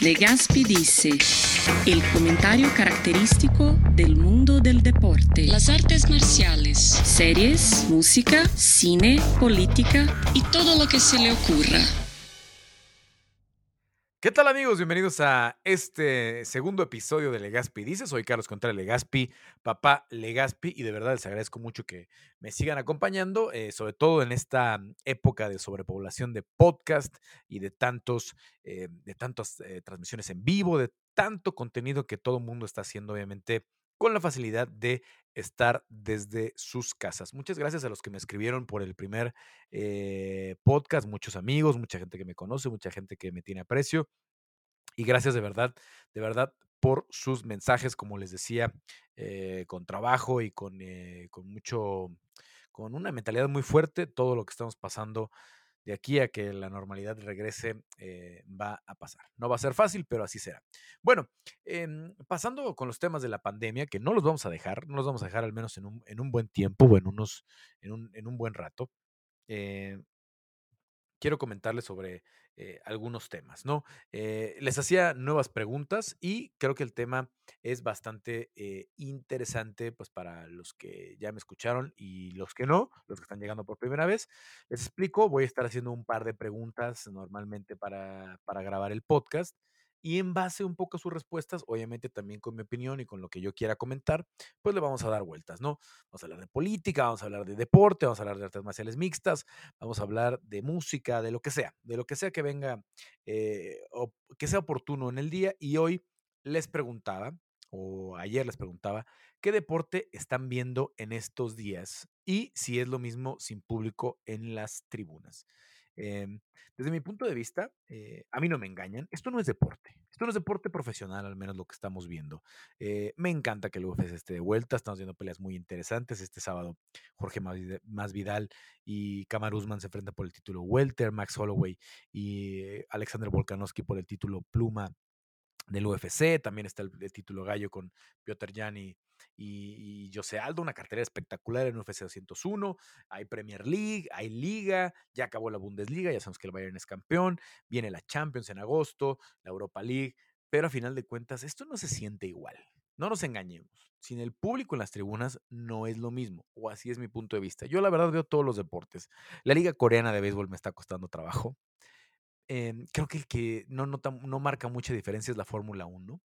Legaspi dice, el comentario característico del mundo del deporte, las artes marciales, series, música, cine, política y todo lo que se le ocurra. ¿Qué tal amigos? Bienvenidos a este segundo episodio de Legaspi Dice. Soy Carlos Contreras Legaspi, papá Legaspi, y de verdad les agradezco mucho que me sigan acompañando, eh, sobre todo en esta época de sobrepoblación de podcast y de tantos, eh, de tantas eh, transmisiones en vivo, de tanto contenido que todo el mundo está haciendo, obviamente, con la facilidad de estar desde sus casas. Muchas gracias a los que me escribieron por el primer eh, podcast, muchos amigos, mucha gente que me conoce, mucha gente que me tiene aprecio. Y gracias de verdad, de verdad, por sus mensajes, como les decía, eh, con trabajo y con, eh, con mucho, con una mentalidad muy fuerte, todo lo que estamos pasando de aquí a que la normalidad regrese eh, va a pasar. No va a ser fácil, pero así será. Bueno, em, pasando con los temas de la pandemia, que no los vamos a dejar, no los vamos a dejar al menos en un, en un buen tiempo o en, unos, en, un, en un buen rato. Eh, quiero comentarles sobre eh, algunos temas, ¿no? Eh, les hacía nuevas preguntas y creo que el tema es bastante eh, interesante, pues para los que ya me escucharon y los que no, los que están llegando por primera vez. Les explico, voy a estar haciendo un par de preguntas normalmente para, para grabar el podcast y en base un poco a sus respuestas, obviamente también con mi opinión y con lo que yo quiera comentar, pues le vamos a dar vueltas, ¿no? Vamos a hablar de política, vamos a hablar de deporte, vamos a hablar de artes marciales mixtas, vamos a hablar de música, de lo que sea, de lo que sea que venga, eh, o que sea oportuno en el día. Y hoy les preguntaba, o ayer les preguntaba, ¿qué deporte están viendo en estos días? Y si es lo mismo sin público en las tribunas. Em, desde mi punto de vista, eh, a mí no me engañan, esto no es deporte, esto no es deporte profesional, al menos lo que estamos viendo. Eh, me encanta que el UFC esté de vuelta, estamos viendo peleas muy interesantes. Este sábado, Jorge Masvidal y Kamar Usman se enfrentan por el título Welter, Max Holloway y eh, Alexander Volkanovski por el título Pluma del UFC, también está el, título gallo con Piotr Jan y, José Aldo, una cartera espectacular en UFC 201, hay Premier League, hay Liga, ya acabó la Bundesliga, ya sabemos que el Bayern es campeón, viene la Champions en agosto, la Europa League, pero a final de cuentas esto no se siente igual. No nos engañemos, sin el público en las tribunas no es lo mismo, o así es mi punto de vista. Yo la verdad veo todos los deportes. La liga coreana de béisbol me está costando trabajo. Em, creo que el que no, no marca mucha diferencia es la Fórmula 1.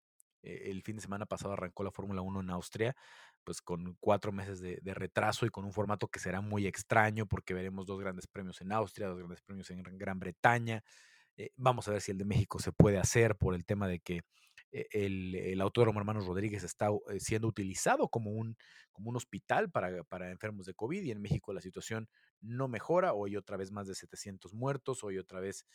Eh, el fin de semana pasado arrancó la Fórmula 1 en Austria, pues con cuatro meses de, retraso y con un formato que será muy extraño porque veremos dos grandes premios en Austria, dos grandes premios en Gran Bretaña. Eh, vamos a ver si el de México se puede hacer por el tema de que eh, el, el, Autódromo Hermanos Rodríguez está siendo utilizado como un, como un hospital para, para, enfermos de COVID y en México la situación no mejora. Hoy otra vez más de 700 muertos, hoy otra vez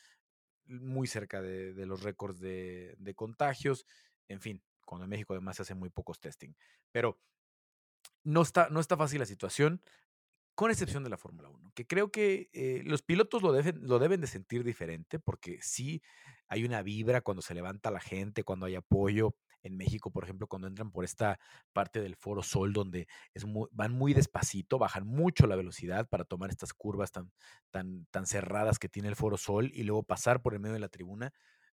muy cerca de, los récords de, contagios. En fin, cuando en México además se hacen muy pocos testing. Pero no está, no está fácil la situación, con excepción de la Fórmula 1, que creo que eh, los pilotos lo deben, lo deben de sentir diferente, porque sí hay una vibra cuando se levanta la gente, cuando hay apoyo en México, por ejemplo, cuando entran por esta parte del Foro Sol, donde es van muy despacito, bajan mucho la velocidad para tomar estas curvas tan, tan, tan cerradas que tiene el Foro Sol y luego pasar por el medio de la tribuna.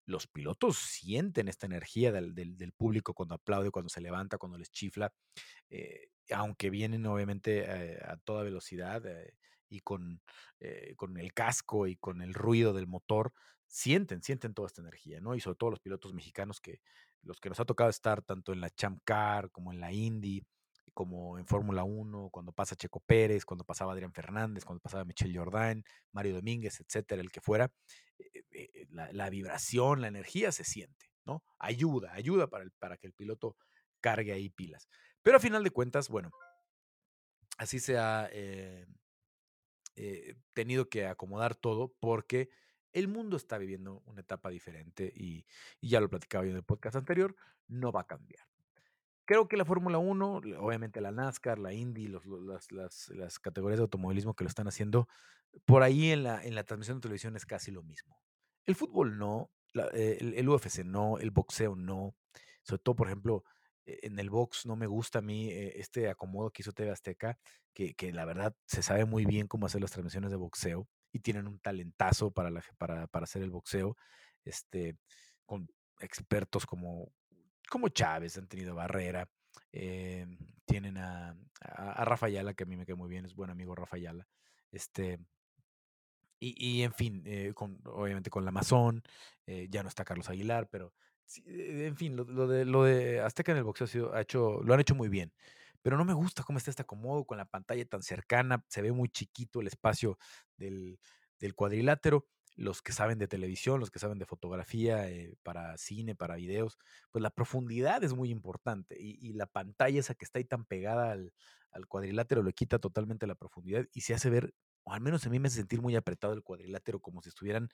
Los pilotos sienten esta energía del, público cuando aplaude, cuando se levanta, cuando les chifla, eh, aunque vienen obviamente eh, a toda velocidad eh, y con, con el casco y con el ruido del motor, sienten, sienten toda esta energía, ¿no? Y sobre todo los pilotos mexicanos que los que nos ha tocado estar tanto en la Champ Car como en la Indy, como en Fórmula 1, cuando pasa Checo Pérez, cuando pasaba Adrián Fernández, cuando pasaba Michelle Jordan, Mario Domínguez, etcétera, el que fuera, eh, eh, la, vibración, la energía se siente, ¿no? Ayuda, ayuda para, el, para que el piloto cargue ahí pilas. Pero a final de cuentas, bueno, así se ha eh, tenido que acomodar todo porque el mundo está viviendo una etapa diferente y, ya lo platicaba yo en el podcast anterior, no va a cambiar. Creo que la Fórmula 1, obviamente la NASCAR, la Indy, los, las, categorías de automovilismo que lo están haciendo, por ahí en la, en la transmisión de televisión es casi lo mismo. El fútbol no, eh, el, UFC no, el boxeo no. Sobre todo, por ejemplo, e, en el box no me gusta a mí eh, este acomodo que hizo TV Azteca, que, que la verdad se sabe muy bien cómo hacer las transmisiones de boxeo y tienen un talentazo para, la, para, para hacer el boxeo, este, con expertos como, como Chávez, han tenido Barrera, eh, tienen a, a, a Rafa que a mí me queda muy bien, es buen amigo Rafa Ayala. Este, y, y, en fin, eh, con, obviamente con la Amazon, eh, ya no está Carlos Aguilar, pero sí, eh, en fin, lo, de, lo de Azteca en el boxeo ha ha hecho, lo han hecho muy bien. Pero no me gusta cómo está este acomodo con la pantalla tan cercana, se ve muy chiquito el espacio del, del cuadrilátero los que saben de televisión, los que saben de fotografía, eh, para cine, para videos, pues la profundidad es muy importante y, y, la pantalla esa que está ahí tan pegada al, al, cuadrilátero le quita totalmente la profundidad y se hace ver, o al menos a mí me hace sentir muy apretado el cuadrilátero, como si estuvieran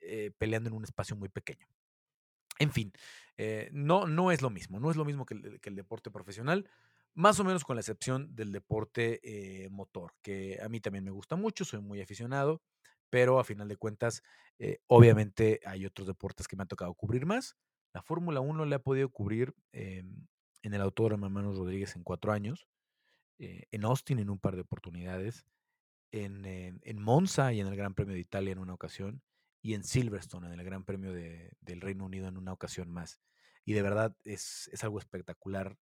eh, peleando en un espacio muy pequeño. En fin, eh, no, no es lo mismo, no es lo mismo que el, deporte profesional más o menos con la excepción del deporte eh, motor, que a mí también me gusta mucho, soy muy aficionado, pero a final de cuentas, obviamente hay otros deportes que me han tocado cubrir más. La Fórmula 1 le ha podido cubrir eh, en el Autódromo Hermanos Rodríguez en cuatro años, en Austin en un par de oportunidades, en, en, Monza y en el Gran Premio de Italia en una ocasión, y en Silverstone en el Gran Premio de, del Reino Unido en una ocasión más. Y de verdad es, es algo espectacular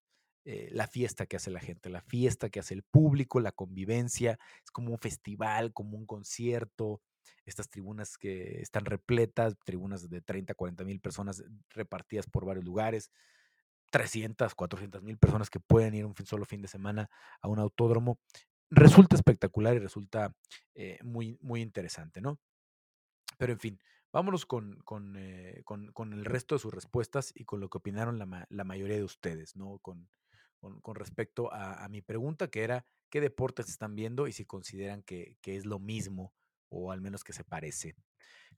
eh, la fiesta que hace la gente, la fiesta que hace el público, la convivencia, es como un festival, como un concierto, estas tribunas que están repletas, tribunas de 30, 40 mil personas repartidas por varios lugares, 300, 400 mil personas que pueden ir un solo fin de semana a un autódromo. Resulta espectacular y resulta eh, muy, muy interesante, ¿no? Pero en fin, vámonos con, con, eh, con, con, el resto de sus respuestas y con lo que opinaron la, la mayoría de ustedes, ¿no? Con, respecto a, mi pregunta, que era qué deportes están viendo y si consideran que, que, es lo mismo o al menos que se parece.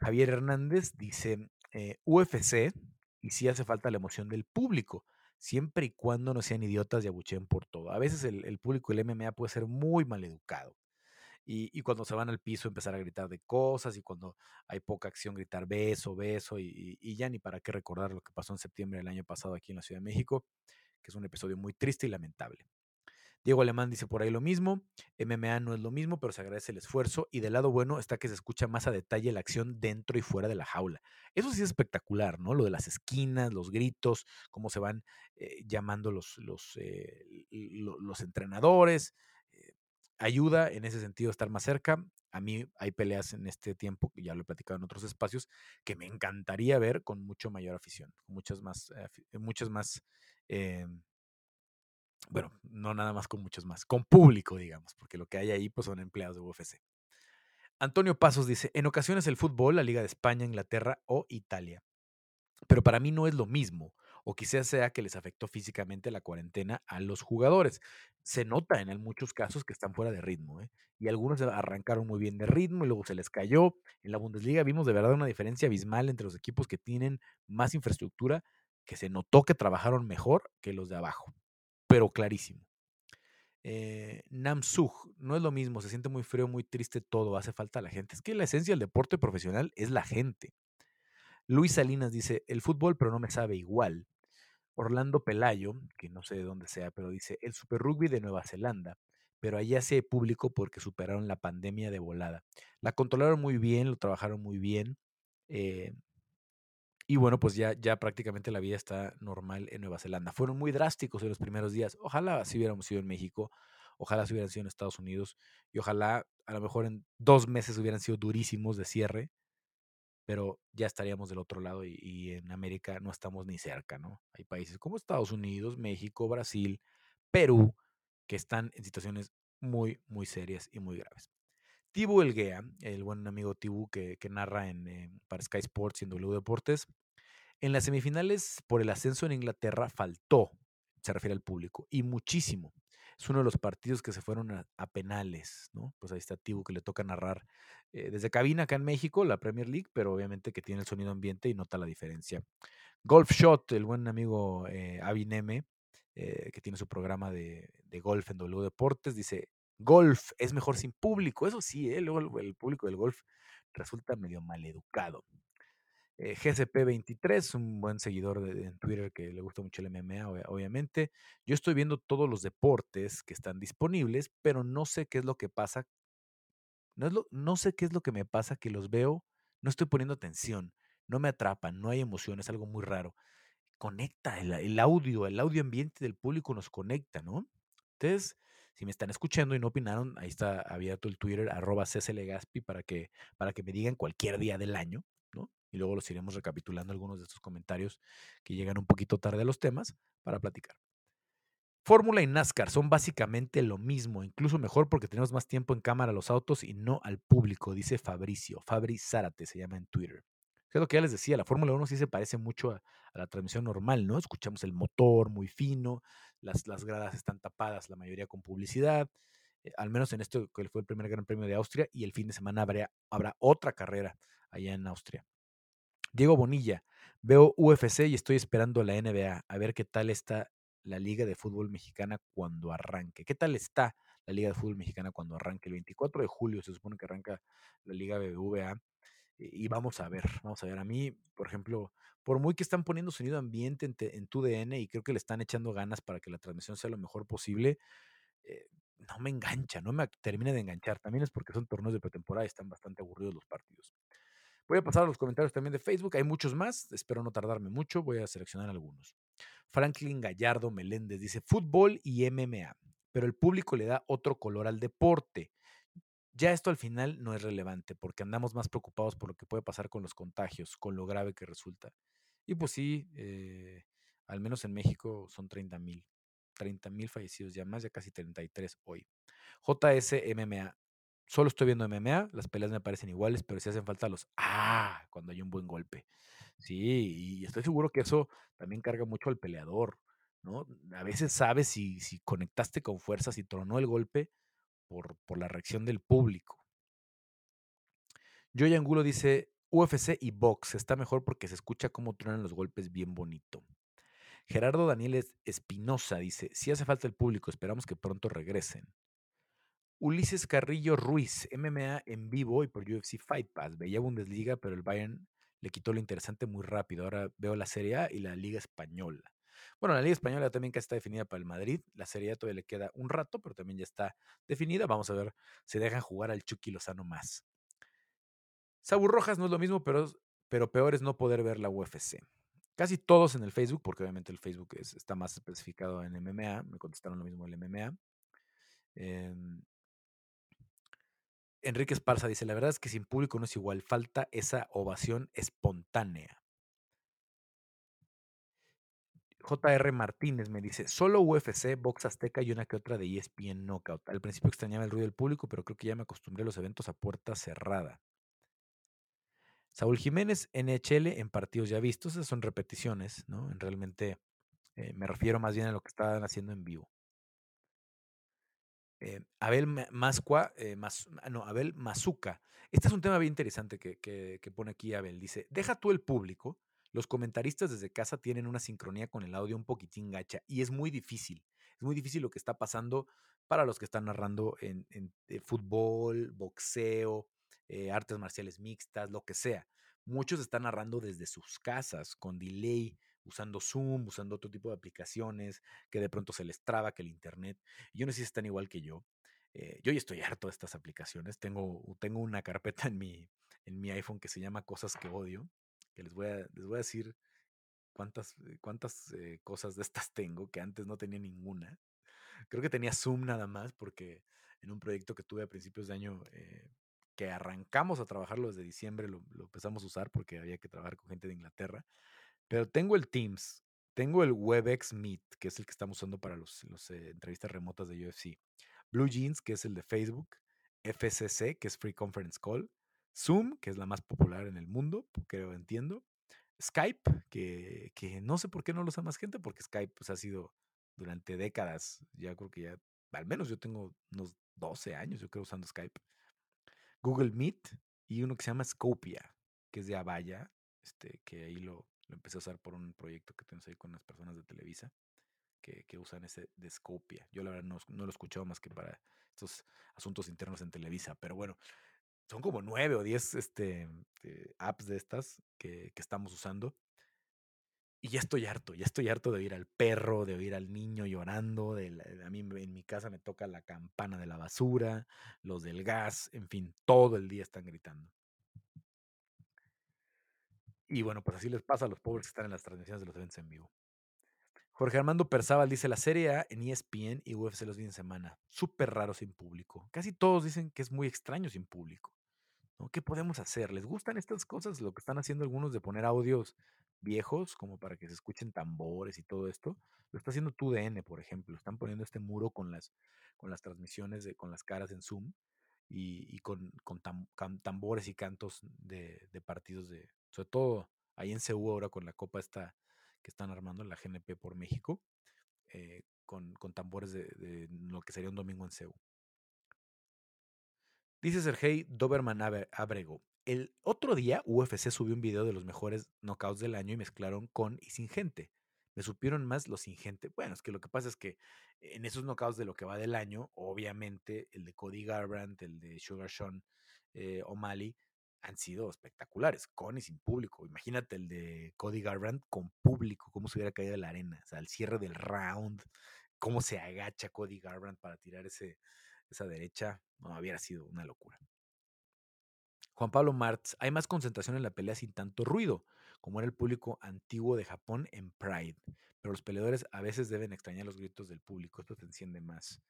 Javier Hernández dice eh, UFC y si hace falta la emoción del público, siempre y cuando no sean idiotas y abucheen por todo. A veces el, el público del MMA puede ser muy mal educado. Y, y, cuando se van al piso empezar a gritar de cosas y cuando hay poca acción gritar beso, beso y, ya ni para qué recordar lo que pasó en septiembre del año pasado aquí en la Ciudad de México, que es un episodio muy triste y lamentable. Diego Alemán dice por ahí lo mismo, MMA no es lo mismo, pero se agradece el esfuerzo y del lado bueno está que se escucha más a detalle la acción dentro y fuera de la jaula. Eso sí es espectacular, ¿no? Lo de las esquinas, los gritos, cómo se van eh, llamando los, los, eh, los entrenadores. Eh, ayuda en ese sentido estar más cerca. A mí hay peleas en este tiempo, que ya lo he platicado en otros espacios, que me encantaría ver con mucho mayor afición, muchas más, muchas más eh, bueno, no nada más con muchos más, con público, digamos, porque lo que hay ahí pues son empleados de UFC. Antonio Pasos dice, en ocasiones el fútbol, la Liga de España, Inglaterra o Italia. Pero para mí no es lo mismo, o quizás sea que les afectó físicamente la cuarentena a los jugadores. Se nota en muchos casos que están fuera de ritmo, ¿eh? y algunos arrancaron muy bien de ritmo y luego se les cayó. En la Bundesliga vimos de verdad una diferencia abismal entre los equipos que tienen más infraestructura, que se notó que trabajaron mejor que los de abajo pero clarísimo. Eh, Namsug, no es lo mismo, se siente muy frío, muy triste todo, hace falta la gente. Es que la esencia del deporte profesional es la gente. Luis Salinas dice, el fútbol pero no me sabe igual. Orlando Pelayo, que no sé de dónde sea, pero dice, el Super Rugby de Nueva Zelanda, pero allá se público porque superaron la pandemia de volada. La controlaron muy bien, lo trabajaron muy bien. Eh, y bueno, pues ya, ya prácticamente la vida está normal en Nueva Zelanda. Fueron muy drásticos en los primeros días. Ojalá si hubiéramos sido en México, ojalá si hubieran sido en Estados Unidos y ojalá a lo mejor en dos meses hubieran sido durísimos de cierre, pero ya estaríamos del otro lado y, y en América no estamos ni cerca, ¿no? Hay países como Estados Unidos, México, Brasil, Perú, que están en situaciones muy, muy serias y muy graves. Tibu Elguea, el buen amigo Tibu que, narra en, eh, para Sky Sports y en W Deportes, en las semifinales por el ascenso en Inglaterra faltó, se refiere al público, y muchísimo. Es uno de los partidos que se fueron a, penales, ¿no? Pues ahí está Tibu que le toca narrar eh, desde cabina acá en México, la Premier League, pero obviamente que tiene el sonido ambiente y nota la diferencia. Golf Shot, el buen amigo eh, eh, que tiene su programa de, de golf en W Deportes, dice, golf es mejor sin público. Eso sí, ¿eh? luego el, el, público del golf resulta medio maleducado. Eh, GCP23, un buen seguidor de, en Twitter que le gusta mucho el MMA, obviamente. Yo estoy viendo todos los deportes que están disponibles, pero no sé qué es lo que pasa. No, es lo, no sé qué es lo que me pasa que los veo, no estoy poniendo atención. no me atrapan, no hay emoción, es algo muy raro. Conecta el, audio, el audio ambiente del público nos conecta, ¿no? Entonces, si me están escuchando y no opinaron, ahí está abierto el Twitter, arroba Gaspi, para que, para que me digan cualquier día del año. Y luego los iremos recapitulando algunos de estos comentarios que llegan un poquito tarde a los temas para platicar. Fórmula y NASCAR son básicamente lo mismo, incluso mejor porque tenemos más tiempo en cámara a los autos y no al público, dice Fabricio. Fabri Zárate se llama en Twitter. Es lo que ya les decía, la Fórmula 1 sí se parece mucho a, la transmisión normal, ¿no? Escuchamos el motor muy fino, las, las gradas están tapadas, la mayoría con publicidad, eh, al menos en esto que fue el primer Gran Premio de Austria, y el fin de semana habrá, habrá otra carrera allá en Austria. Diego Bonilla, veo UFC y estoy esperando la NBA, a ver qué tal está la Liga de Fútbol Mexicana cuando arranque. ¿Qué tal está la Liga de Fútbol Mexicana cuando arranque? El 24 de julio se supone que arranca la Liga BBVA y vamos a ver, vamos a ver. A mí, por ejemplo, por muy que están poniendo sonido ambiente en, tu DN y creo que le están echando ganas para que la transmisión sea lo mejor posible, eh, no me engancha, no me termina de enganchar. También es porque son torneos de pretemporada y están bastante aburridos los partidos. Voy a pasar a los comentarios también de Facebook. Hay muchos más. Espero no tardarme mucho. Voy a seleccionar algunos. Franklin Gallardo Meléndez dice fútbol y MMA, pero el público le da otro color al deporte. Ya esto al final no es relevante porque andamos más preocupados por lo que puede pasar con los contagios, con lo grave que resulta. Y pues sí, eh, al menos en México son 30 mil. 30 mil fallecidos ya más, ya casi 33 hoy. JS MMA. Solo estoy viendo MMA, las peleas me parecen iguales, pero si hacen falta los ah cuando hay un buen golpe. Sí, y estoy seguro que eso también carga mucho al peleador, ¿no? A veces sabes si, si conectaste con fuerzas y tronó el golpe por, por la reacción del público. Joy Angulo dice, UFC y box está mejor porque se escucha cómo truenan los golpes bien bonito. Gerardo Daniel Espinosa dice, si hace falta el público, esperamos que pronto regresen. Ulises Carrillo Ruiz, MMA en vivo y por UFC Fight Pass. Veía Bundesliga, pero el Bayern le quitó lo interesante muy rápido. Ahora veo la Serie A y la Liga Española. Bueno, la Liga Española también casi está definida para el Madrid. La Serie A todavía le queda un rato, pero también ya está definida. Vamos a ver si dejan jugar al Chucky Lozano más. Sabu Rojas no es lo mismo, pero, pero peor es no poder ver la UFC. Casi todos en el Facebook, porque obviamente el Facebook está más especificado en MMA, me contestaron lo mismo el MMA. Em, Enrique Esparza dice, la verdad es que sin público no es igual, falta esa ovación espontánea. JR Martínez me dice, solo UFC, Box Azteca y una que otra de ESPN Knockout. Al principio extrañaba el ruido del público, pero creo que ya me acostumbré a los eventos a puerta cerrada. Saúl Jiménez, NHL en partidos ya vistos, esas son repeticiones, ¿no? En realmente eh, me refiero más bien a lo que estaban haciendo en vivo. Eh, Abel Mascua, eh, ah, no, Abel Mazuca. Este es un tema bien interesante que, que, pone aquí Abel. Dice, deja tú el público, los comentaristas desde casa tienen una sincronía con el audio un poquitín gacha y es muy difícil. Es muy difícil lo que está pasando para los que están narrando en, fútbol, boxeo, eh, artes marciales mixtas, lo que sea. Muchos están narrando desde sus casas, con delay, usando Zoom, usando otro tipo de aplicaciones, que de pronto se les traba que el Internet. Yo no sé si están igual que yo. Eh, yo ya estoy harto de estas aplicaciones. Tengo, tengo una carpeta en mi, en mi iPhone que se llama Cosas que odio, que les voy a, les voy a decir cuántas, cuántas eh, cosas de estas tengo, que antes no tenía ninguna. Creo que tenía Zoom nada más porque en un proyecto que tuve a principios de año que arrancamos a trabajarlo desde diciembre, lo, empezamos a usar porque había que trabajar con gente de Inglaterra. Pero tengo el Teams, tengo el WebEx Meet, que es el que estamos usando para las los, eh, entrevistas remotas de UFC. Blue Jeans, que es el de Facebook. FCC, que es Free Conference Call. Zoom, que es la más popular en el mundo, creo, entiendo. Skype, que, no sé por qué no lo usa más gente, porque Skype pues, ha sido durante décadas, ya creo que ya, al menos yo tengo unos 12 años, yo creo, usando Skype. Google Meet y uno que se llama Scopia, que es de Avaya, este, que ahí lo, empecé a usar por un proyecto que tengo ahí con unas personas de Televisa. Que, usan ese de Scopia. Yo la verdad no, lo he escuchado más que para estos asuntos internos en Televisa, pero bueno, son como nueve o diez este, eh, apps de estas que, que, estamos usando y ya estoy harto, ya estoy harto de oír al perro, de oír al niño llorando. De a mí en mi casa me toca la campana de la basura, los del gas, en fin, todo el día están gritando. Y bueno, pues así les pasa a los pobres que están en las transmisiones de los eventos en vivo. Jorge Armando Perzábal dice, la Serie A en ESPN y UFC los fines de semana, súper raro sin público. Casi todos dicen que es muy extraño sin público. ¿Qué podemos hacer? ¿Les gustan estas cosas? Lo que están haciendo algunos de poner audios viejos, como para que se escuchen tambores y todo esto. Lo está haciendo TUDN, por ejemplo. Están poniendo este muro con las, con las transmisiones, de, con las caras en Zoom y, con, con tam, cam, tambores y cantos de, partidos de, sobre todo ahí en Ceú ahora con la copa esta que están armando la GNP por México, eh, con, con, tambores de, lo que sería un domingo en Ceú. Dice Sergei Doberman Abrego. El otro día UFC subió un video de los mejores knockouts del año y mezclaron con y sin gente. Me supieron más los sin gente. Bueno, es que lo que pasa es que en esos knockouts de lo que va del año, obviamente el de Cody Garbrandt, el de Sugar Sean eh, O'Malley, han sido espectaculares, con y sin público. Imagínate el de Cody Garbrandt con público, cómo se hubiera caído de la arena, o sea, al cierre del round, cómo se agacha Cody Garbrandt para tirar ese, esa derecha, no, hubiera sido una locura. Juan Pablo Martz, hay más concentración en la pelea sin tanto ruido, como era el público antiguo de Japón en Pride, pero los peleadores a veces deben extrañar los gritos del público, esto te enciende más.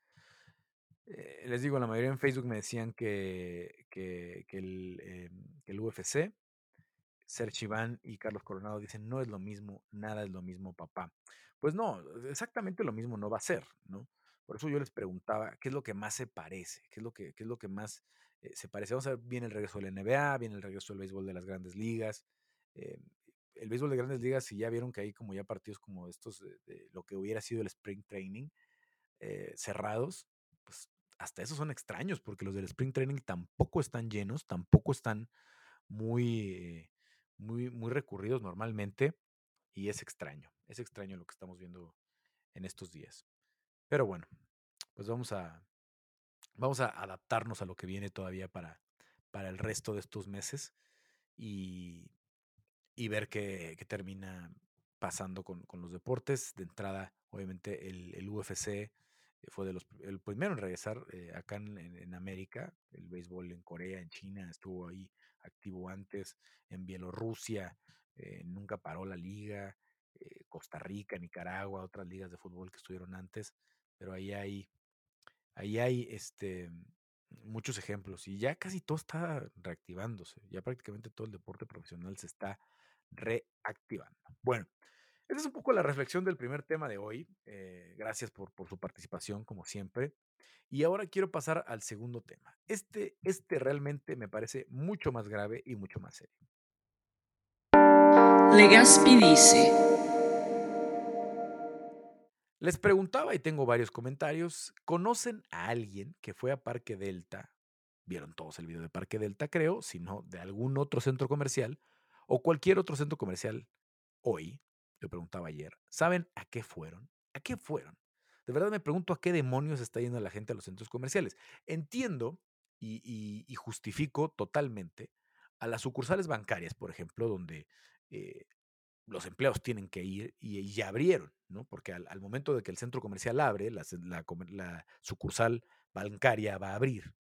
Eh, les digo, la mayoría en Facebook me decían que, el, el UFC, Serge Iván y Carlos Coronado dicen, no es lo mismo, nada es lo mismo, papá. Pues no, exactamente lo mismo no va a ser, ¿no? Por eso yo les preguntaba, ¿qué es lo que más se parece? ¿Qué es lo que, qué es lo que más eh, se parece? Vamos a ver, viene el regreso del NBA, viene el regreso del béisbol de las grandes ligas. Eh, el béisbol de grandes ligas, si ya vieron que hay como ya partidos como estos, de lo que hubiera sido el Spring Training, eh, cerrados, pues hasta esos son extraños, porque los del Spring Training tampoco están llenos, tampoco están muy, muy, muy recurridos normalmente, y es extraño, es extraño lo que estamos viendo en estos días. Pero bueno, pues vamos a, vamos a adaptarnos a lo que viene todavía para, para el resto de estos meses y, y ver qué, termina pasando con, con, los deportes. De entrada, obviamente, el UFC fue de los, el primero en regresar eh, acá en, en, América. El béisbol en Corea, en China, estuvo ahí activo antes. En Bielorrusia, eh, nunca paró la liga. Eh, Costa Rica, Nicaragua, otras ligas de fútbol que estuvieron antes pero ahí hay, ahí hay este, muchos ejemplos y ya casi todo está reactivándose, ya prácticamente todo el deporte profesional se está reactivando. Bueno, esa es un poco la reflexión del primer tema de hoy. Eh, gracias por, por, su participación, como siempre. Y ahora quiero pasar al segundo tema. Este, este realmente me parece mucho más grave y mucho más serio. Legaspi dice. Les preguntaba y tengo varios comentarios. ¿Conocen a alguien que fue a Parque Delta? Vieron todos el video de Parque Delta, creo, si no, de algún otro centro comercial o cualquier otro centro comercial hoy. Le preguntaba ayer. ¿Saben a qué fueron? ¿A qué fueron? De verdad me pregunto a qué demonios está yendo la gente a los centros comerciales. Entiendo y, justifico totalmente a las sucursales bancarias, por ejemplo, donde eh, los empleados tienen que ir y, ya abrieron, ¿no? Porque al, momento de que el centro comercial abre, la, sucursal bancaria va a abrir.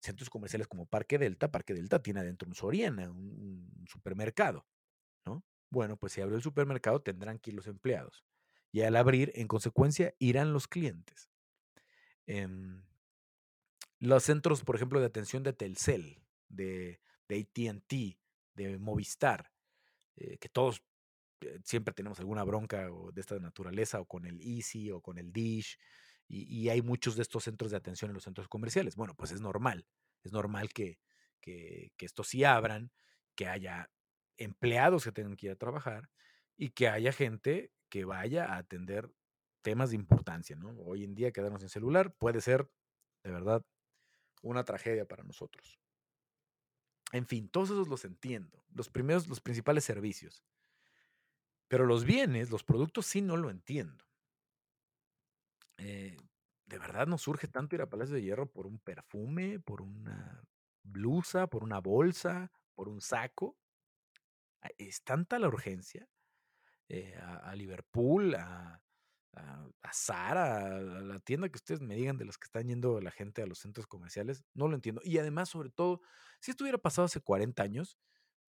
Centros comerciales como Parque Delta, Parque Delta tiene adentro un Soriana, un, supermercado. Bueno, pues si abrió el supermercado tendrán que ir los empleados. Y al abrir, en consecuencia, irán los clientes. Eh, los centros, por ejemplo, de atención de Telcel, de, de ATT, de Movistar, eh, que todos siempre tenemos alguna bronca de esta naturaleza, o con el Easy, o con el Dish, y, y, hay muchos de estos centros de atención en los centros comerciales. Bueno, pues es normal, es normal que, que, que estos sí abran, que haya empleados que tengan que ir a trabajar y que haya gente que vaya a atender temas de importancia, ¿no? Hoy en día quedarnos en celular puede ser, de verdad, una tragedia para nosotros. En fin, todos esos los entiendo. Los primeros, los principales servicios. Pero los bienes, los productos, sí no lo entiendo. Eh, ¿De verdad nos surge tanto ir a Palacio de Hierro por un perfume, por una blusa, por una bolsa, por un saco? ¿Es tanta la urgencia? Eh, a, Liverpool, a, a, a Zara, a la tienda que ustedes me digan de las que están yendo la gente a los centros comerciales, no lo entiendo. Y además, sobre todo, si esto hubiera pasado hace 40 años,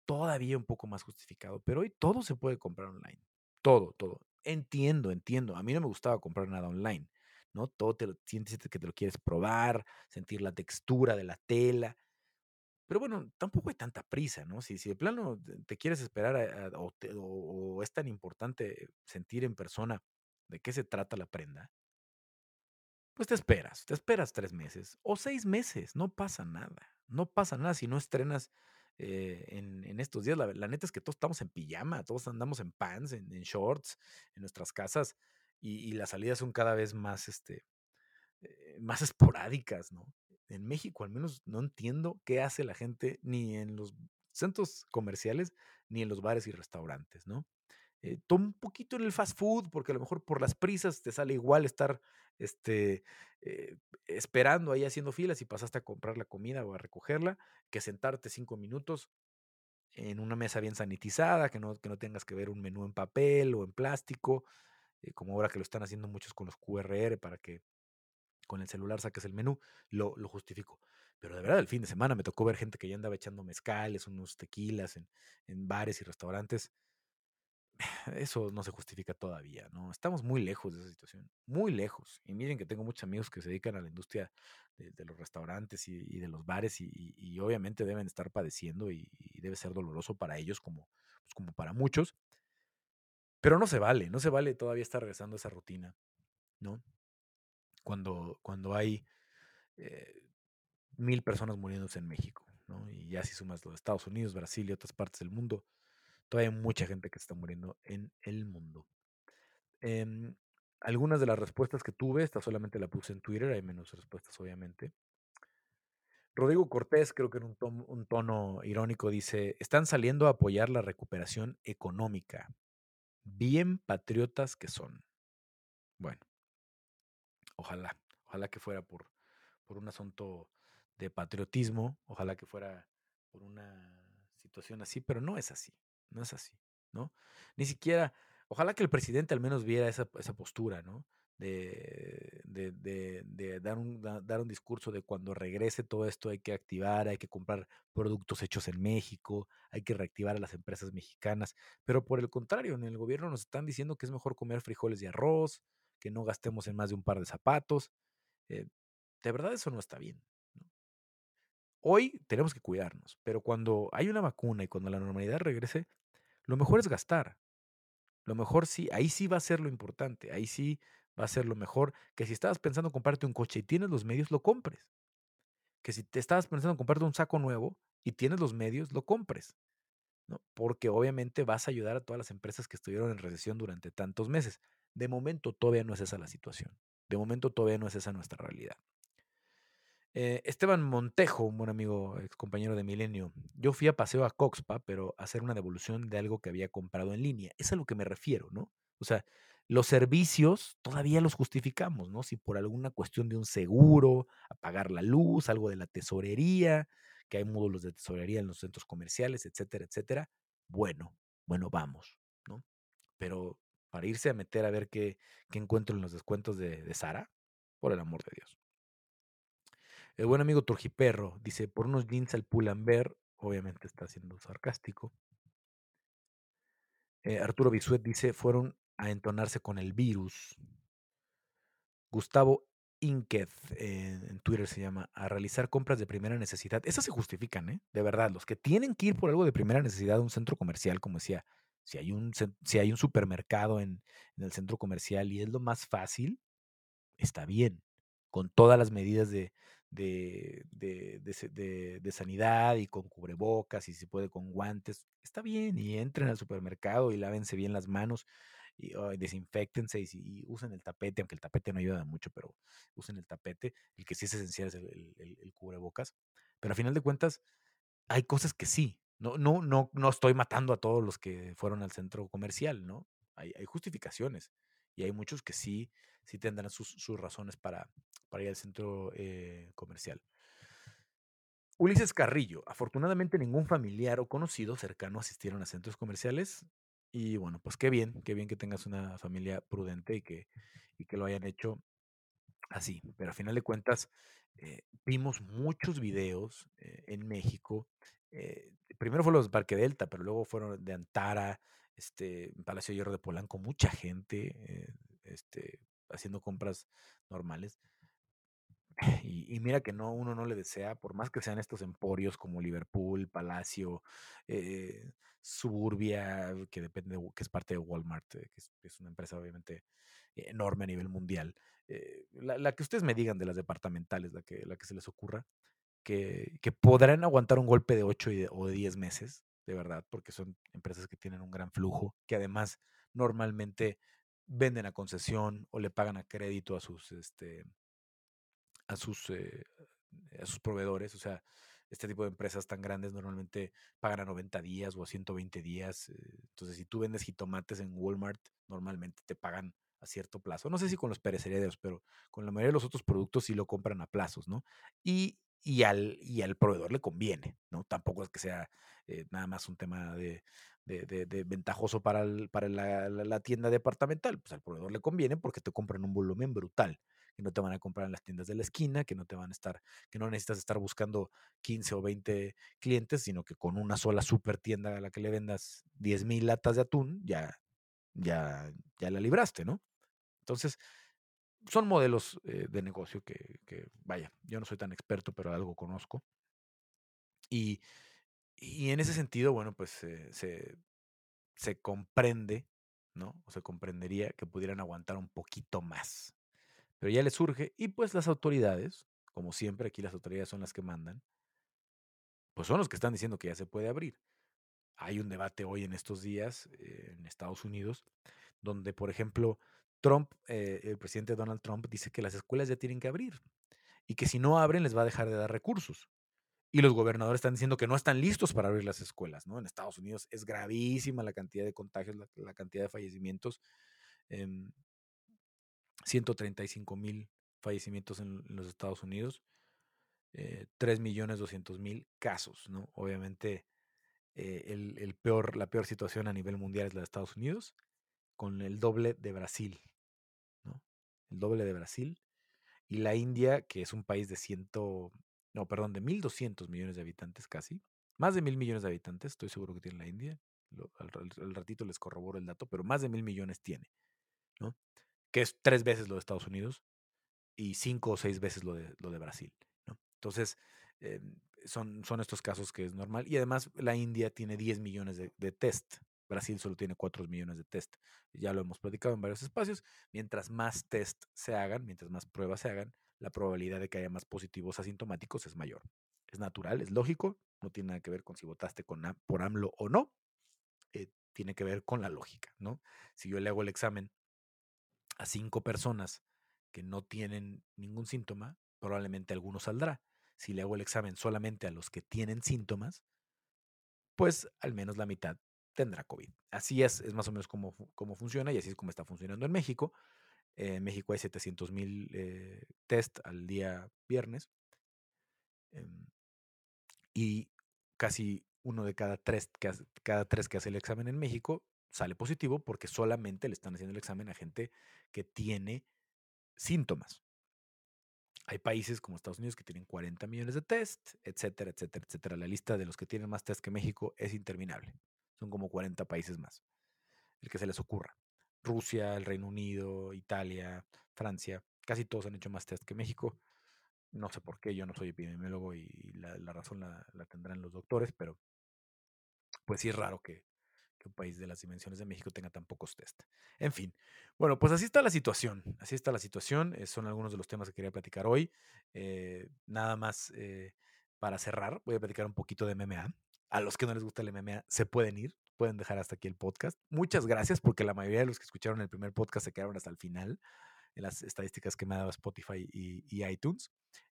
todavía un poco más justificado, pero hoy todo se puede comprar online. Todo, todo. Entiendo, entiendo. A mí no me gustaba comprar nada online, ¿no? Todo te lo sientes que te lo quieres probar, sentir la textura de la tela. Pero bueno, tampoco hay tanta prisa, ¿no? Si, si de plano te quieres esperar o, es tan importante sentir en persona de qué se trata la prenda, pues te esperas, te esperas tres meses o seis meses, no pasa nada, no pasa nada si no estrenas eh, en, estos días. La, neta es que todos estamos en pijama, todos andamos en pants, en, shorts, en nuestras casas y, las salidas son cada vez más, este, eh, más esporádicas, ¿no? En México al menos no entiendo qué hace la gente ni en los centros comerciales ni en los bares y restaurantes, ¿no? Eh, toma un poquito en el fast food, porque a lo mejor por las prisas te sale igual estar este, eh, esperando ahí haciendo filas y pasaste a comprar la comida o a recogerla, que sentarte cinco minutos en una mesa bien sanitizada, que no, que no tengas que ver un menú en papel o en plástico, eh, como ahora que lo están haciendo muchos con los QRR para que con el celular saques el menú, lo, lo justifico. Pero de verdad, el fin de semana me tocó ver gente que ya andaba echando mezcales, unos tequilas en, en bares y restaurantes eso no se justifica todavía, ¿no? Estamos muy lejos de esa situación, muy lejos. Y miren que tengo muchos amigos que se dedican a la industria de, los restaurantes y, de los bares y, obviamente deben estar padeciendo y, debe ser doloroso para ellos como, pues, como para muchos. Pero no se vale, no se vale todavía estar regresando a esa rutina, ¿no? Cuando, cuando hay eh, mil personas muriéndose en México, ¿no? Y ya si sumas los Estados Unidos, Brasil y otras partes del mundo, Todavía hay mucha gente que está muriendo en el mundo. Em, algunas de las respuestas que tuve, esta solamente la puse en Twitter, hay menos respuestas obviamente. Rodrigo Cortés, creo que en un, un tono irónico, dice, están saliendo a apoyar la recuperación económica. Bien patriotas que son. Bueno, ojalá, ojalá que fuera por, por un asunto de patriotismo, ojalá que fuera por una situación así, pero no es así. No es así, ¿no? Ni siquiera, ojalá que el presidente al menos viera esa, postura, ¿no? De, de, dar, un, dar un discurso de cuando regrese todo esto hay que activar, hay que comprar productos hechos en México, hay que reactivar a las empresas mexicanas. Pero por el contrario, en el gobierno nos están diciendo que es mejor comer frijoles y arroz, que no gastemos en más de un par de zapatos. Eh, de verdad eso no está bien. Hoy tenemos que cuidarnos, pero cuando hay una vacuna y cuando la normalidad regrese, lo mejor es gastar. Lo mejor sí, ahí sí va a ser lo importante, ahí sí va a ser lo mejor que si estabas pensando comprarte un coche y tienes los medios, lo compres. Que si te estabas pensando comprarte un saco nuevo y tienes los medios, lo compres. ¿no? Porque obviamente vas a ayudar a todas las empresas que estuvieron en recesión durante tantos meses. De momento todavía no es esa la situación. De momento todavía no es esa nuestra realidad. Eh, Esteban Montejo, un buen amigo, ex compañero de Milenio. Yo fui a paseo a Coxpa, pero a hacer una devolución de algo que había comprado en línea. Es a lo que me refiero, ¿no? O sea, los servicios todavía los justificamos, ¿no? Si por alguna cuestión de un seguro, apagar la luz, algo de la tesorería, que hay módulos de tesorería en los centros comerciales, etcétera, etcétera. Bueno, bueno, vamos, ¿no? Pero para irse a meter a ver qué, encuentro en los descuentos de, Sara, por el amor de Dios. El buen amigo Turjiperro dice, por unos jeans al Pull&Bear, obviamente está siendo sarcástico. Eh, Arturo Bisuet dice, fueron a entonarse con el virus. Gustavo Inquez, en Twitter se llama, a realizar compras de primera necesidad. Esas se justifican, ¿eh? De verdad, los que tienen que ir por algo de primera necesidad a un centro comercial, como decía, si hay un, si hay un supermercado en, en el centro comercial y es lo más fácil, está bien, con todas las medidas de, de, de, sanidad y con cubrebocas y si puede con guantes, está bien y entren al supermercado y lávense bien las manos y desinfectense y, usen el tapete, aunque el tapete no ayuda mucho, pero usen el tapete, el que sí es esencial es el, cubrebocas, pero a final de cuentas hay cosas que sí, no, no, no, no estoy matando a todos los que fueron al centro comercial, ¿no? Hay, justificaciones y hay muchos que sí, sí tendrán sus, razones para, ir al centro eh, comercial. Ulises Carrillo, afortunadamente ningún familiar o conocido cercano asistieron a centros comerciales y bueno, pues qué bien, qué bien que tengas una familia prudente y que lo hayan hecho así, pero a final de cuentas eh, vimos muchos videos eh, en México. eh, primero fueron los Parque Delta, pero luego fueron de Antara, este, Palacio de Hierro de Polanco, mucha gente este, haciendo compras normales. Y, mira que no, uno no le desea, por más que sean estos emporios como Liverpool, Palacio, Suburbia, que depende, de- que es parte de Walmart, que es una empresa obviamente enorme a nivel mundial. eh, la, la que ustedes me digan de las departamentales, la que, la que se les ocurra, que, que podrán aguantar un golpe de 8 y de- o de 10 meses, de verdad, porque son empresas que tienen un gran flujo, que además normalmente venden a concesión o le pagan a crédito a sus, este, a sus, eh, a sus proveedores. O sea, este tipo de empresas tan grandes normalmente pagan a 90 días o a 120 días. eh, Entonces, si tú vendes jitomates en Walmart, normalmente te pagan a cierto plazo. No sé si con los perecederos, pero con la mayoría de los otros productos sí lo compran a plazos, ¿no? Y, y, al, y al proveedor le conviene, ¿no? Tampoco es que sea eh, nada más un tema de, de, ventajoso para, el- para la, la- la tienda departamental. Pues al proveedor le conviene porque te compran un volumen brutal que no te van a comprar en las tiendas de la esquina, que no te van a estar, que no necesitas estar buscando 15 o 20 clientes, sino que con una sola super tienda a la que le vendas 10 mil latas de atún, ya, ya, ya la libraste, ¿no? Entonces, son modelos eh, de negocio que, vaya, yo no soy tan experto, pero algo conozco. Y, y en ese sentido, bueno, pues se, se comprende, ¿no? O se comprendería que pudieran aguantar un poquito más. Pero ya les surge y pues las autoridades, como siempre aquí las autoridades son las que mandan, pues son los que están diciendo que ya se puede abrir. Hay un debate hoy en estos días eh, en Estados Unidos donde, por ejemplo, Trump, eh, el presidente Donald Trump dice que las escuelas ya tienen que abrir y que si no abren les va a dejar de dar recursos. Y los gobernadores están diciendo que no están listos para abrir las escuelas, ¿no? En Estados Unidos es gravísima la cantidad de contagios, la, cantidad de fallecimientos. em, 135 mil fallecimientos en, los Estados Unidos, eh, 3 millones 200 mil casos, ¿no? Obviamente eh, el, peor, la peor situación a nivel mundial es la de Estados Unidos, con el doble de Brasil. El doble de Brasil. Y la India, que es un país de ciento, no, perdón, de 1.200 millones de habitantes casi, más de mil millones de habitantes, estoy seguro que tiene la India, al, ratito les corroboro el dato, pero más de mil millones tiene, ¿no? Que es tres veces lo de Estados Unidos y cinco o seis veces lo de, lo de Brasil. ¿no? Entonces, eh, son, son estos casos que es normal. Y además, la India tiene 10 millones de, de test. Brasil solo tiene 4 millones de test. Ya lo hemos platicado en varios espacios. Mientras más test se hagan, mientras más pruebas se hagan, la probabilidad de que haya más positivos asintomáticos es mayor. Es natural, es lógico, no tiene nada que ver con si votaste con, por AMLO o no. eh, tiene que ver con la lógica, ¿no? Si yo le hago el examen a cinco personas que no tienen ningún síntoma, probablemente alguno saldrá. Si le hago el examen solamente a los que tienen síntomas, pues al menos la mitad tendrá COVID. Así es, es más o menos como, como funciona y así es como está funcionando en México. En México hay 700 mil eh, test al día viernes em, y casi uno de cada tres, que hace, cada tres que hace el examen en México sale positivo porque solamente le están haciendo el examen a gente que tiene síntomas. Hay países como Estados Unidos que tienen 40 millones de test, etcétera, etcétera, etcétera. La lista de los que tienen más test que México es interminable. Son como 40 países más. El que se les ocurra. Rusia, el Reino Unido, Italia, Francia, casi todos han hecho más test que México. No sé por qué, yo no soy epidemiólogo y la, razón la, tendrán los doctores, pero pues sí es raro que, que un país de las dimensiones de México tenga tan pocos test. En fin, bueno, pues así está la situación. Así está la situación. eh, son algunos de los temas que quería platicar hoy. Eh, nada más eh, para cerrar, voy a platicar un poquito de MMA. A los que no les gusta el MMA, se pueden ir, pueden dejar hasta aquí el podcast. Muchas gracias porque la mayoría de los que escucharon el primer podcast se quedaron hasta el final en las estadísticas que me ha Spotify y, iTunes.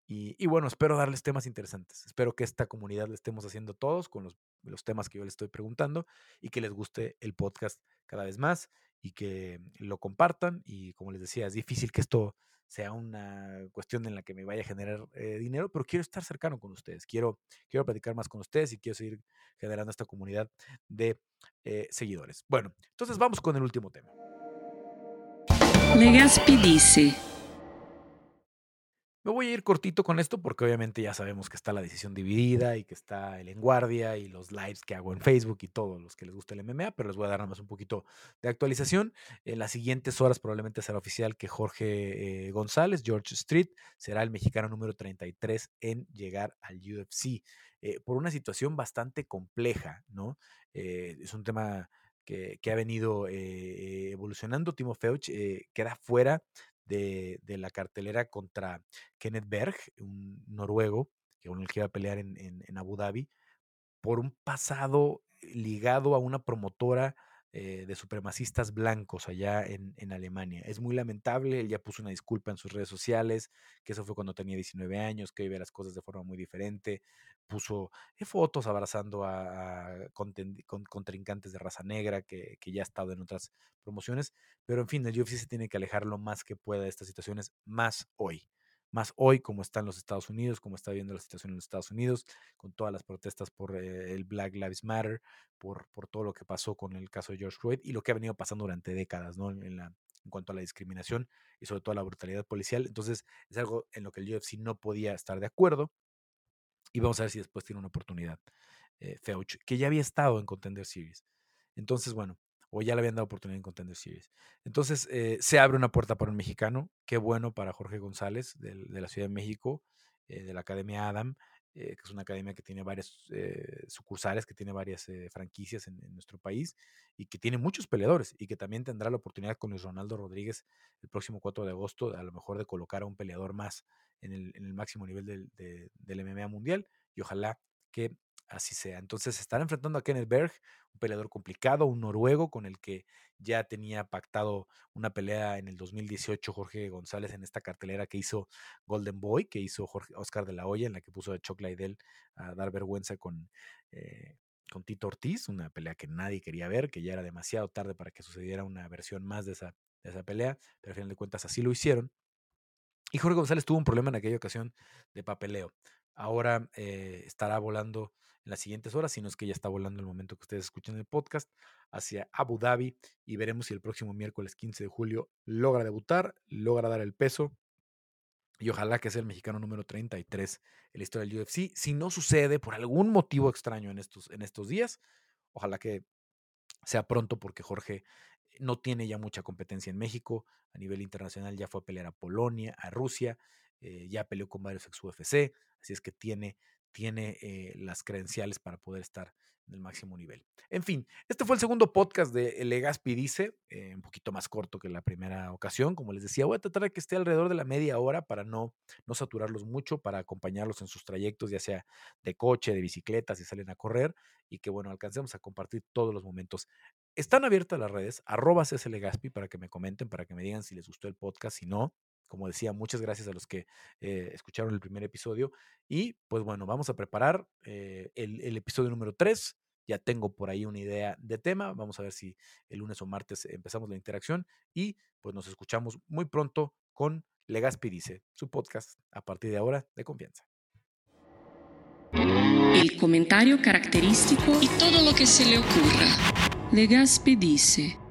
Y, y bueno, espero darles temas interesantes. Espero que esta comunidad le estemos haciendo todos con los, los temas que yo les estoy preguntando y que les guste el podcast cada vez más y que lo compartan. Y como les decía, es difícil que esto sea una cuestión en la que me vaya a generar eh, dinero, pero quiero estar cercano con ustedes. Quiero, quiero platicar más con ustedes y quiero seguir generando esta comunidad de eh, seguidores. Bueno, entonces vamos con el último tema. Legaspi dice. Voy a ir cortito con esto porque obviamente ya sabemos que está la decisión dividida y que está el en guardia y los lives que hago en Facebook y todos los que les gusta el MMA, pero les voy a dar nada más un poquito de actualización. En las siguientes horas probablemente será oficial que Jorge eh, González, George Street, será el mexicano número 33 en llegar al UFC. Eh, por una situación bastante compleja, ¿no? Eh, es un tema que, ha venido evolucionando. Timo Feuch queda fuera de, la cartelera contra Kenneth Berg, un noruego, que con el que iba a pelear en, en, Abu Dhabi, por un pasado ligado a una promotora eh, de supremacistas blancos allá en, en, Alemania. Es muy lamentable, él ya puso una disculpa en sus redes sociales, que eso fue cuando tenía 19 años, que hoy las cosas de forma muy diferente, puso eh, fotos abrazando a, contrincantes de raza negra que, ya ha estado en otras promociones, pero en fin, el UFC se tiene que alejar lo más que pueda de estas situaciones, más hoy más hoy como está en los Estados Unidos, como está viendo la situación en los Estados Unidos, con todas las protestas por eh, el Black Lives Matter, por, por todo lo que pasó con el caso de George Floyd y lo que ha venido pasando durante décadas, ¿no? En, la, en cuanto a la discriminación y sobre todo a la brutalidad policial. Entonces, es algo en lo que el UFC no podía estar de acuerdo. Y vamos a ver si después tiene una oportunidad. Eh, Feuch, que ya había estado en Contender Series. Entonces, bueno, o ya le habían dado oportunidad en Contender Series. Entonces, eh, se abre una puerta para un mexicano. Qué bueno para Jorge González, de, la Ciudad de México, eh, de la Academia Adam, eh, que es una academia que tiene varias sucursales, que tiene varias franquicias en, nuestro país y que tiene muchos peleadores y que también tendrá la oportunidad con Luis Ronaldo Rodríguez el próximo 4 de agosto, a lo mejor de colocar a un peleador más en el, máximo nivel del, del MMA mundial y ojalá que así sea. Entonces estará enfrentando a Kenneth Berg, un peleador complicado, un noruego con el que ya tenía pactado una pelea en el 2018 Jorge González en esta cartelera que hizo Golden Boy, que hizo Jorge, Oscar de la Hoya, en la que puso a Chuck Liddell a dar vergüenza con, eh, con Tito Ortiz, una pelea que nadie quería ver, que ya era demasiado tarde para que sucediera una versión más de esa, de esa pelea, pero al final de cuentas así lo hicieron. Y Jorge González tuvo un problema en aquella ocasión de papeleo. Ahora eh, estará volando en las siguientes horas, si no es que ya está volando el momento que ustedes escuchen el podcast, hacia Abu Dhabi y veremos si el próximo miércoles 15 de julio logra debutar, logra dar el peso y ojalá que sea el mexicano número 33 en la historia del UFC. Si no sucede por algún motivo extraño en estos, en estos días, ojalá que sea pronto porque Jorge no tiene ya mucha competencia en México. A nivel internacional ya fue a pelear a Polonia, a Rusia, eh, ya peleó con varios ex UFC, así es que tiene, tiene eh, las credenciales para poder estar en el máximo nivel. En fin, este fue el segundo podcast de Legaspi Dice, eh, un poquito más corto que la primera ocasión. Como les decía, voy a tratar de que esté alrededor de la media hora para no, no saturarlos mucho, para acompañarlos en sus trayectos, ya sea de coche, de bicicleta, si salen a correr, y que bueno, alcancemos a compartir todos los momentos. Están abiertas las redes, arroba Legaspi para que me comenten, para que me digan si les gustó el podcast, si no, como decía, muchas gracias a los que eh, escucharon el primer episodio. Y pues bueno, vamos a preparar eh, el, episodio número 3. Ya tengo por ahí una idea de tema. Vamos a ver si el lunes o martes empezamos la interacción. Y pues nos escuchamos muy pronto con Legaspi Dice, su podcast a partir de ahora de confianza. El comentario característico y todo lo que se le ocurra. Legaspi Dice.